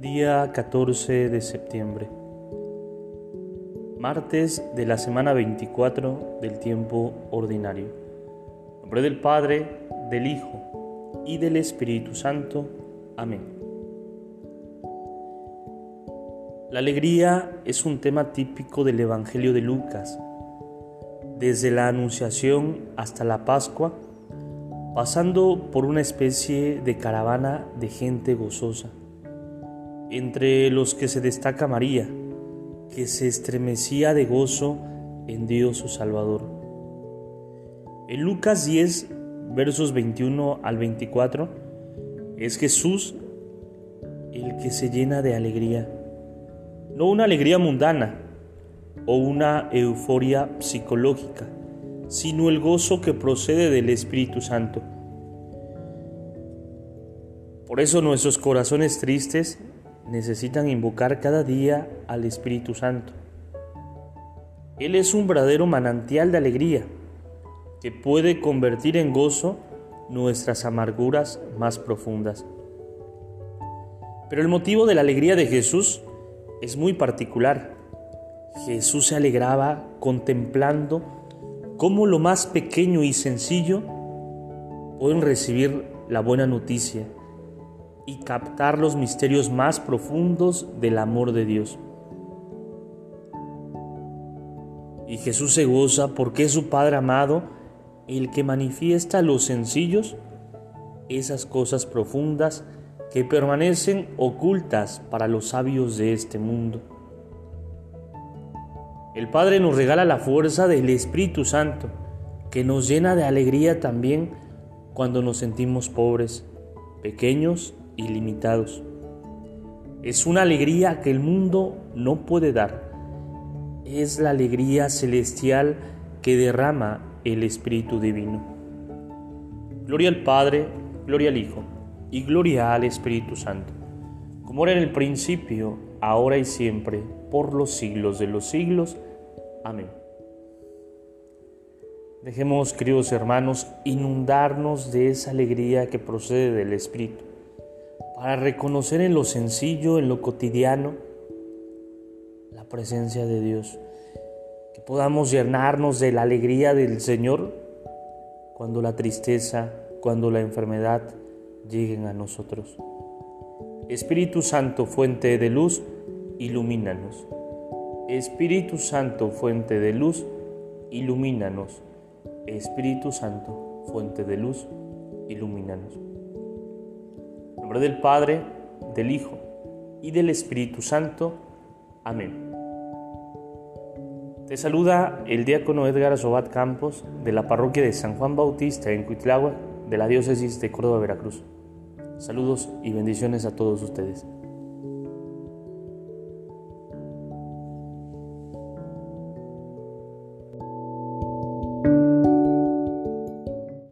Día 14 de septiembre. Martes de la semana 24 del tiempo ordinario. Nombre del Padre, del Hijo y del Espíritu Santo. Amén. La alegría es un tema típico del Evangelio de Lucas. Desde la Anunciación hasta la Pascua, pasando por una especie de caravana de gente gozosa entre los que se destaca María, que se estremecía de gozo en Dios su Salvador. En Lucas 10, versos 21 al 24, es Jesús el que se llena de alegría, no una alegría mundana o una euforia psicológica, sino el gozo que procede del Espíritu Santo. Por eso nuestros corazones tristes necesitan invocar cada día al Espíritu Santo. Él es un verdadero manantial de alegría que puede convertir en gozo nuestras amarguras más profundas. Pero el motivo de la alegría de Jesús es muy particular. Jesús se alegraba contemplando cómo lo más pequeño y sencillo pueden recibir la buena noticia y captar los misterios más profundos del amor de Dios. Y Jesús se goza porque es su Padre amado el que manifiesta a los sencillos esas cosas profundas que permanecen ocultas para los sabios de este mundo. El Padre nos regala la fuerza del Espíritu Santo, que nos llena de alegría también cuando nos sentimos pobres, pequeños ilimitados. Es una alegría que el mundo no puede dar. Es la alegría celestial que derrama el Espíritu Divino. Gloria al Padre, gloria al Hijo y gloria al Espíritu Santo, como era en el principio, ahora y siempre, por los siglos de los siglos. Amén. Dejemos, queridos hermanos, inundarnos de esa alegría que procede del Espíritu para reconocer en lo sencillo, en lo cotidiano, la presencia de Dios. Que podamos llenarnos de la alegría del Señor cuando la tristeza, cuando la enfermedad lleguen a nosotros. Espíritu Santo, fuente de luz, ilumínanos. Espíritu Santo, fuente de luz, ilumínanos. Espíritu Santo, fuente de luz, ilumínanos del Padre, del Hijo y del Espíritu Santo. Amén. Te saluda el diácono Edgar Sobat Campos de la parroquia de San Juan Bautista en Cuitlagua de la diócesis de Córdoba, Veracruz. Saludos y bendiciones a todos ustedes.